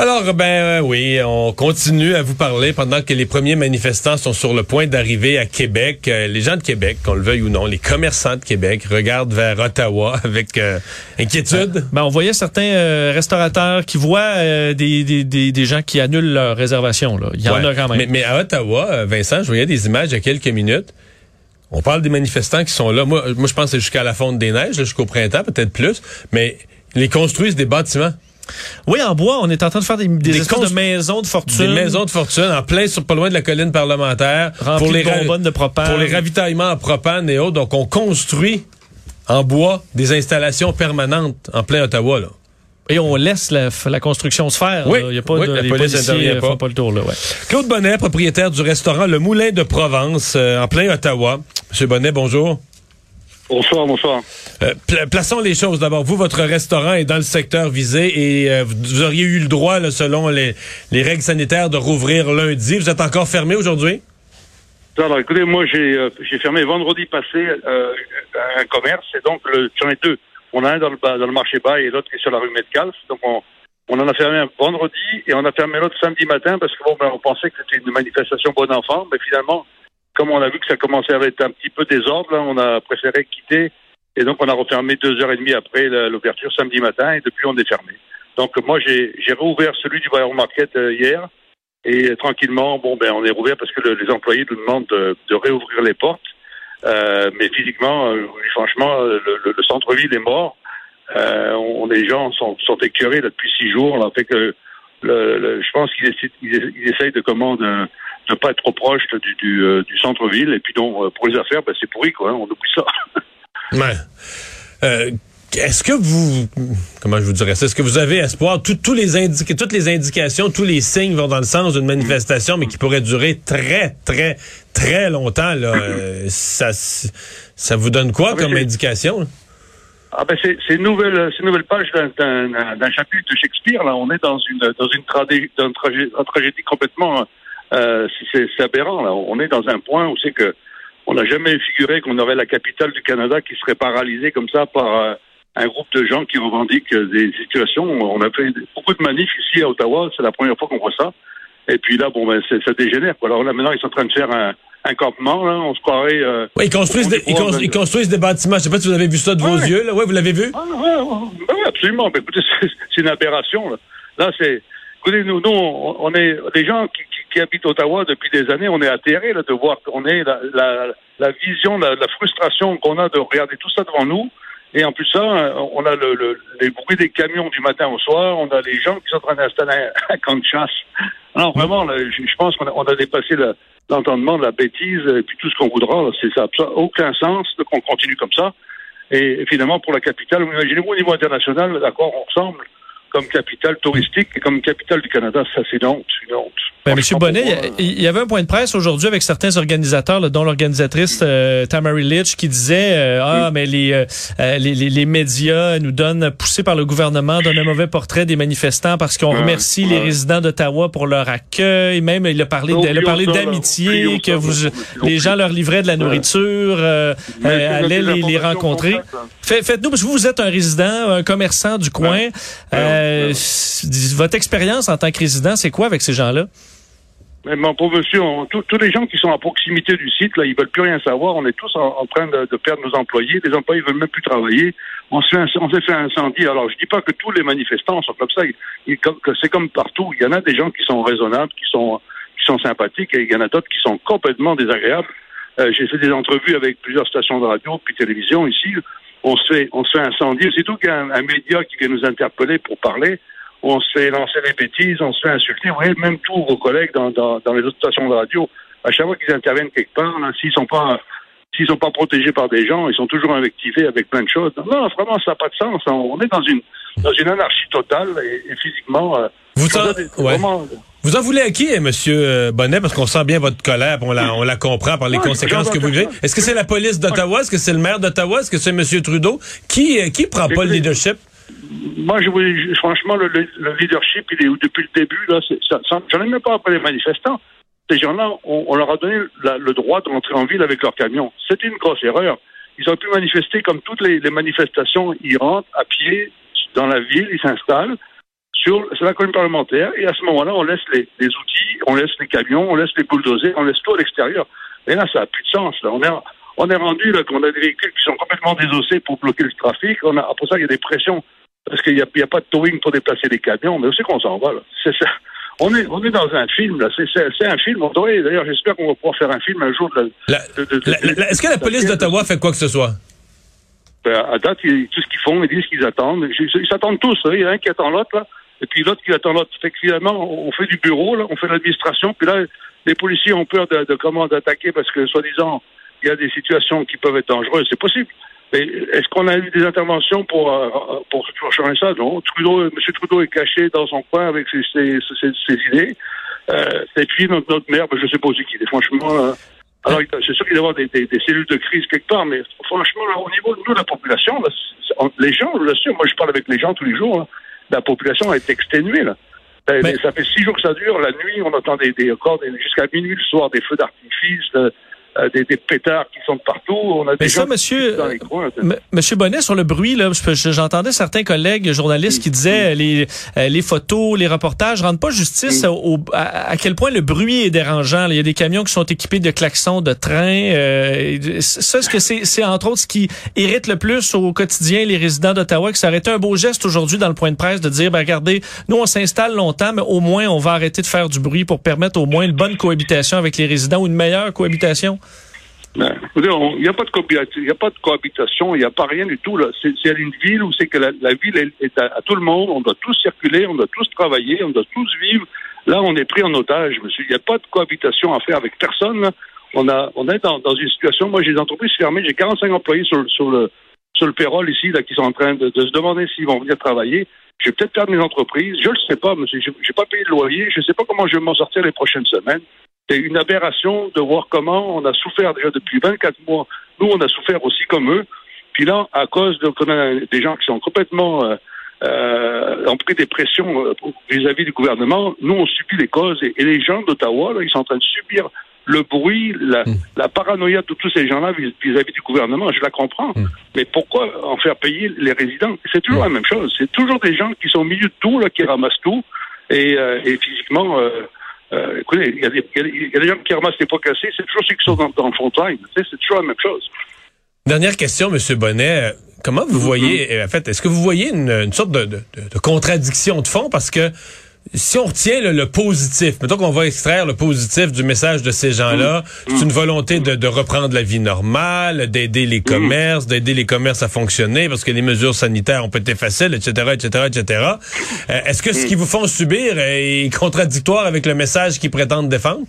Alors, ben euh, oui, on continue à vous parler pendant que les premiers manifestants sont sur le point d'arriver à Québec. Euh, les gens de Québec, qu'on le veuille ou non, les commerçants de Québec regardent vers Ottawa avec euh, inquiétude. Ben, on voyait certains restaurateurs qui voient des, des, des, des, gens qui annulent leur réservation. Là. Il y en a quand même. Mais, mais, à Ottawa, Vincent, je voyais des images il y a quelques minutes. On parle des manifestants qui sont là. Moi, moi je pense que c'est jusqu'à la fonte des neiges, jusqu'au printemps, peut-être plus. Mais ils construisent des bâtiments. Oui, en bois, on est en train de faire des, des, espèces de maisons de fortune. Des maisons de fortune en plein sur pas loin de la colline parlementaire pour les bonbonnes de propane. Pour les ravitaillements en propane et autres. Donc on construit en bois des installations permanentes en plein Ottawa là. Et on laisse la, construction se faire. Oui, il y a pas oui, de, la les police font pas le tour là. Ouais. Claude Bonnet, propriétaire du restaurant Le Moulin de Provence euh, en plein Ottawa. Monsieur Bonnet, bonjour. Bonsoir, bonsoir. Euh, plaçons les choses d'abord. Vous, votre restaurant est dans le secteur visé et euh, vous auriez eu le droit, selon les, règles sanitaires, de rouvrir lundi. Vous êtes encore fermé aujourd'hui? Alors, écoutez, moi, j'ai euh, fermé vendredi passé un commerce et donc j'en ai deux. On a un dans le, dans le marché bas et l'autre qui est sur la rue Metcalf. Donc, on, on en a fermé un vendredi et on a fermé l'autre samedi matin parce que bon, ben, on pensait que c'était une manifestation bon enfant, mais finalement, comme on a vu que ça commençait à être un petit peu désordre, on a préféré quitter. Et donc, on a refermé deux heures et demie après l'ouverture samedi matin et depuis, on est fermé. Donc, moi, j'ai réouvert celui du Bayern Market euh, hier. Et tranquillement, bon, ben, on est rouvert parce que les employés nous demandent de, réouvrir les portes. Euh, mais physiquement, euh, franchement, le, centre-ville est mort. on, les gens sont, sont écœurés depuis six jours. Là, fait que je pense qu'ils essayent de commander ne pas être trop proche du, euh, du, centre-ville. Et puis donc, euh, pour les affaires, ben, c'est pourri, quoi. Hein, on oublie ça. ouais. Euh, est-ce que vous, comment je vous dirais ça, est-ce que vous avez espoir, tous les indica toutes les indications, tous les signes vont dans le sens d'une manifestation, mais qui pourrait durer très, très, très longtemps, là, ça, ça vous donne quoi ah, comme indication? Ah ben c'est une nouvelle, c'est nouvelle page d'un chapitre de Shakespeare. Là, on est dans une dans une, tragédie, une tragédie complètement euh, c'est aberrant. Là. On est dans un point où c'est que on n'a jamais figuré qu'on aurait la capitale du Canada qui serait paralysée comme ça par euh, un groupe de gens qui revendiquent des situations. On a fait beaucoup de manifs ici à Ottawa. C'est la première fois qu'on voit ça. Et puis là, bon, ben, ça dégénère. Quoi. Alors là, maintenant, ils sont en train de faire un, un campement. Là. On se croirait. Euh, ils construisent, des, ils, construisent des bâtiments. Je sais pas si vous avez vu ça de vos yeux. Là. Ouais, vous l'avez vu? Ah, oui, absolument. Ben, écoutez, c'est une aberration. Là, là c'est. Écoutez, nous, nous, on est des gens qui, qui habite Ottawa depuis des années, on est atterré de voir qu'on est la, vision, la, frustration qu'on a de regarder tout ça devant nous. Et en plus ça, on a le, le, les bruits des camions du matin au soir, on a les gens qui sont en train d'installer un, camp chasse. Alors vraiment, je, pense qu'on a, dépassé l'entendement de la bêtise et puis tout ce qu'on voudra. C'est ça n'a aucun sens qu'on continue comme ça. Et, finalement, pour la capitale, imaginez-vous au niveau international, d'accord, on ressemble comme capitale touristique et comme capitale du Canada? Ça, c'est une. Une honte. Ben, Monsieur Bonnet, il y avait un point de presse aujourd'hui avec certains organisateurs, dont l'organisatrice euh, Litch, qui disait euh, ah mais les, euh, euh, les, les, les médias nous donnent poussés par le gouvernement donnent un mauvais portrait des manifestants parce qu'on remercie les résidents d'Ottawa pour leur accueil. Même il a parlé, elle a parlé d'amitié, que vous les gens leur livraient de la nourriture, allaient les, les rencontrer. Faites-nous parce que vous, vous êtes un résident, un commerçant du coin. votre expérience en tant que résident, c'est quoi avec ces gens-là? Mais mon pauvre monsieur, tous les gens qui sont à proximité du site, là, ils veulent plus rien savoir. On est tous en, train de, perdre nos employés. Les employés veulent même plus travailler. On se fait, on s'est fait incendie. Alors, je dis pas que tous les manifestants sont comme ça. c'est comme partout. Il y en a des gens qui sont raisonnables, qui sont, qui sont sympathiques, et il y en a d'autres qui sont complètement désagréables. Euh, j'ai fait des entrevues avec plusieurs stations de radio puis télévision ici. On se fait, on se fait incendier. C'est tout qu'un média qui vient nous interpeller pour parler on se fait lancer des bêtises, on se fait insulter. Vous voyez, même tous vos collègues dans, dans, dans les autres stations de radio, à chaque fois qu'ils interviennent quelque part, s'ils sont pas s'ils sont pas protégés par des gens, ils sont toujours invectivés avec plein de choses. Non, vraiment, ça n'a pas de sens. On est dans une dans une anarchie totale et, physiquement. Euh, vous, en, vous en voulez à qui, euh, Monsieur euh, Bonnet, parce qu'on sent bien votre colère, on la, on la comprend par les conséquences que vous vivez. Est-ce que c'est la police d'Ottawa, est-ce que c'est le maire d'Ottawa, est-ce que c'est Monsieur Trudeau? Qui qui prend pas le leadership? Moi, je, franchement, le, leadership, il est depuis le début, là, j'en ai même pas après les manifestants. ces gens-là, on, leur a donné le droit de rentrer en ville avec leur camion. C'était une grosse erreur. Ils ont pu manifester comme toutes les, manifestations. Ils rentrent à pied dans la ville, ils s'installent sur, sur, la colline parlementaire et à ce moment-là, on laisse les, outils, on laisse les camions, on laisse les bulldozers, on laisse tout à l'extérieur. Et là, ça n'a plus de sens. Là. On est, on est rendu là qu'on a des véhicules qui sont complètement désossés pour bloquer le trafic. Après ça, il y a des pressions parce qu'il n'y a, a, pas de towing pour déplacer des camions. Mais aussi qu'on s'en va là. C'est ça. On est, on est dans un film, là. C'est un film. On d'ailleurs, j'espère qu'on va pouvoir faire un film un jour. De, Est-ce que la police d'Ottawa fait quoi que ce soit? Ben, à date, ils, tout ce qu'ils font, ils disent qu'ils attendent. Ils s'attendent tous. Là. Il y en a un qui attend l'autre, là. Et puis l'autre qui attend l'autre. Fait que finalement, on fait du bureau, là. On fait l'administration. Puis là, les policiers ont peur de, de comment d'attaquer parce que, soi-disant, il y a des situations qui peuvent être dangereuses. C'est possible. Mais est-ce qu'on a eu des interventions pour, euh, pour, pour changer ça? Non. Trudeau, M. Trudeau est caché dans son coin avec ses, ses, ses, ses idées. Euh, et puis notre, notre maire, ben, je ne sais pas aussi qui il est. Franchement, euh, alors c'est sûr qu'il doit y avoir des, des, des, cellules de crise quelque part, mais franchement, là, au niveau de nous, la population, là, les gens, je l'assure, moi je parle avec les gens tous les jours, là, la population est exténuée. Là. Mais... Ça fait six jours que ça dure. La nuit, on entend des, des, jusqu'à minuit le soir des feux d'artifice. Euh, des, des, pétards qui sont de partout. On a Mais ça, monsieur, dans les coins, monsieur Bonnet, sur le bruit, là, j'entendais certains collègues journalistes qui disaient les, euh, les photos, les reportages rendent pas justice au, à, à, quel point le bruit est dérangeant. Il y a des camions qui sont équipés de klaxons de train. Euh, ça, est-ce que c'est entre autres ce qui irrite le plus au quotidien les résidents d'Ottawa, que ça aurait été un beau geste aujourd'hui dans le point de presse de dire, ben, regardez, nous, on s'installe longtemps, mais au moins, on va arrêter de faire du bruit pour permettre au moins une bonne cohabitation avec les résidents ou une meilleure cohabitation? Il n'y a pas de cohabitation, il n'y a pas de cohabitation, il n'y a pas rien du tout. C'est, une ville où c'est que la, ville est, à, tout le monde, on doit tous circuler, on doit tous travailler, on doit tous vivre. Là, on est pris en otage, monsieur. Il n'y a pas de cohabitation à faire avec personne. On a, on est dans, une situation. Moi, j'ai des entreprises fermées, j'ai 45 employés sur, sur le sur le payroll ici, là, qui sont en train de, de se demander s'ils vont venir travailler. Je vais peut-être perdre mes entreprises. Je ne le sais pas, monsieur. Je n'ai pas payé de loyer. Je ne sais pas comment je vais m'en sortir les prochaines semaines c'est une aberration de voir comment on a souffert déjà depuis 24 mois. Nous, on a souffert aussi comme eux. Puis là, à cause de a des gens qui sont complètement euh, euh, ont pris des pressions euh, vis-à-vis du gouvernement, nous, on subit les causes. Et, et les gens d'Ottawa, ils sont en train de subir le bruit, la, mmh. la paranoïa de tous ces gens-là vis-à-vis du gouvernement. Je la comprends. Mmh. Mais pourquoi en faire payer les résidents? C'est toujours mmh. la même chose. C'est toujours des gens qui sont au milieu de tout, là, qui ramassent tout. Et, euh, et physiquement... Euh, euh, écoutez, il y, y, y, a des gens qui ramassent les pots cassés, c'est toujours ceux qui sont dans, dans le fontaine. C'est toujours la même chose. Dernière question, M. Bonnet. Comment vous voyez, mm -hmm. en fait, est-ce que vous voyez une, une sorte de, de, de, contradiction de fond? Parce que si on retient le, le positif, mettons qu'on va extraire le positif du message de ces gens-là, mmh. c'est une volonté de, de, reprendre la vie normale, d'aider les commerces, mmh. d'aider les commerces à fonctionner parce que les mesures sanitaires ont été faciles, etc., etc., etc. Euh, Est-ce que ce qu'ils vous font subir est contradictoire avec le message qu'ils prétendent défendre?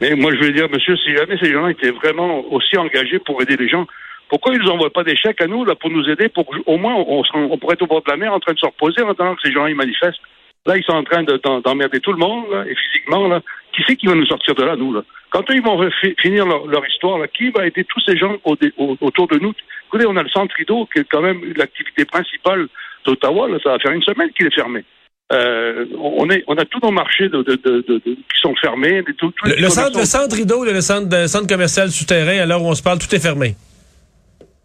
Mais moi, je veux dire, monsieur, si jamais ces gens étaient vraiment aussi engagés pour aider les gens, pourquoi ils nous envoient pas des chèques à nous là pour nous aider pour au moins on, on, pourrait être au bord de la mer en train de se reposer en attendant que ces gens ils manifestent? Là, ils sont en train d'emmerder de, tout le monde, là, et physiquement, là. Qui c'est qui va nous sortir de là, nous, là? Quand eux, ils vont finir leur, leur, histoire, là, qui va aider tous ces gens au, au, autour de nous? Écoutez, on a le centre rideau, qui est quand même l'activité principale d'Ottawa, là. Ça va faire une semaine qu'il est fermé. Euh, on, est, on a tous nos marchés de, de, de, qui sont fermés. Tout, le, le, centre, le centre rideau, le centre, le centre commercial souterrain, à l'heure où on se parle, tout est fermé.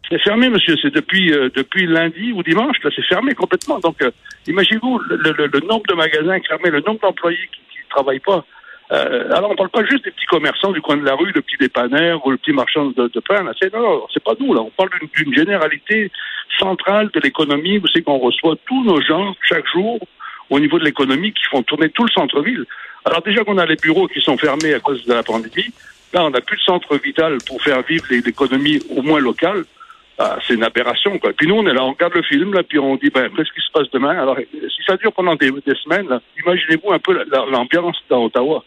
C'est fermé, monsieur. C'est depuis euh, depuis lundi ou dimanche. Là, c'est fermé complètement. Donc, euh, imaginez-vous le, le, le, nombre de magasins fermés, le nombre d'employés qui ne travaillent pas. Euh, alors, on parle pas juste des petits commerçants du coin de la rue, le petit dépanneur ou le petit marchand de, de pain. Là, c'est non, c'est pas nous. Là, on parle d'une généralité centrale de l'économie. Vous savez qu'on reçoit tous nos gens chaque jour au niveau de l'économie qui font tourner tout le centre-ville. Alors déjà qu'on a les bureaux qui sont fermés à cause de la pandémie, là on n'a plus de centre vital pour faire vivre l'économie au moins locale. Ah, c'est une aberration, quoi. Puis nous, on est là, on regarde le film, puis on dit, ben, qu'est-ce qui se passe demain? Alors, si ça dure pendant des, semaines, imaginez-vous un peu l'ambiance dans Ottawa.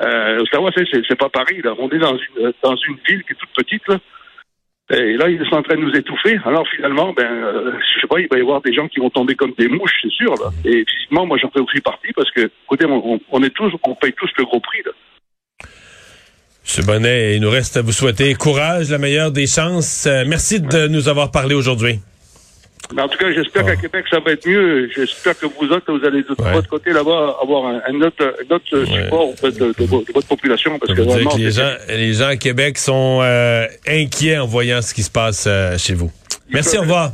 Euh, Ottawa, c'est pas Paris, là. On est dans une, ville qui est toute petite. Et là, ils sont en train de nous étouffer. Alors, finalement, ben, euh, je sais pas, il va y avoir des gens qui vont tomber comme des mouches, c'est sûr. Et physiquement, moi, j'en fais aussi partie parce que, écoutez, on, est tous, on paye tous le gros prix. M. Bonnet, il nous reste à vous souhaiter courage, la meilleure des chances. Euh, merci de nous avoir parlé aujourd'hui. Mais en tout cas, j'espère Ah. qu'à Québec, ça va être mieux. J'espère que vous autres, vous allez de Ouais. votre côté là-bas avoir un, un autre, un autre Ouais. support en fait, de, de vo- de votre population. Parce que vraiment, que les gens, les gens à Québec sont euh, inquiets en voyant ce qui se passe euh, chez vous. Merci, au revoir.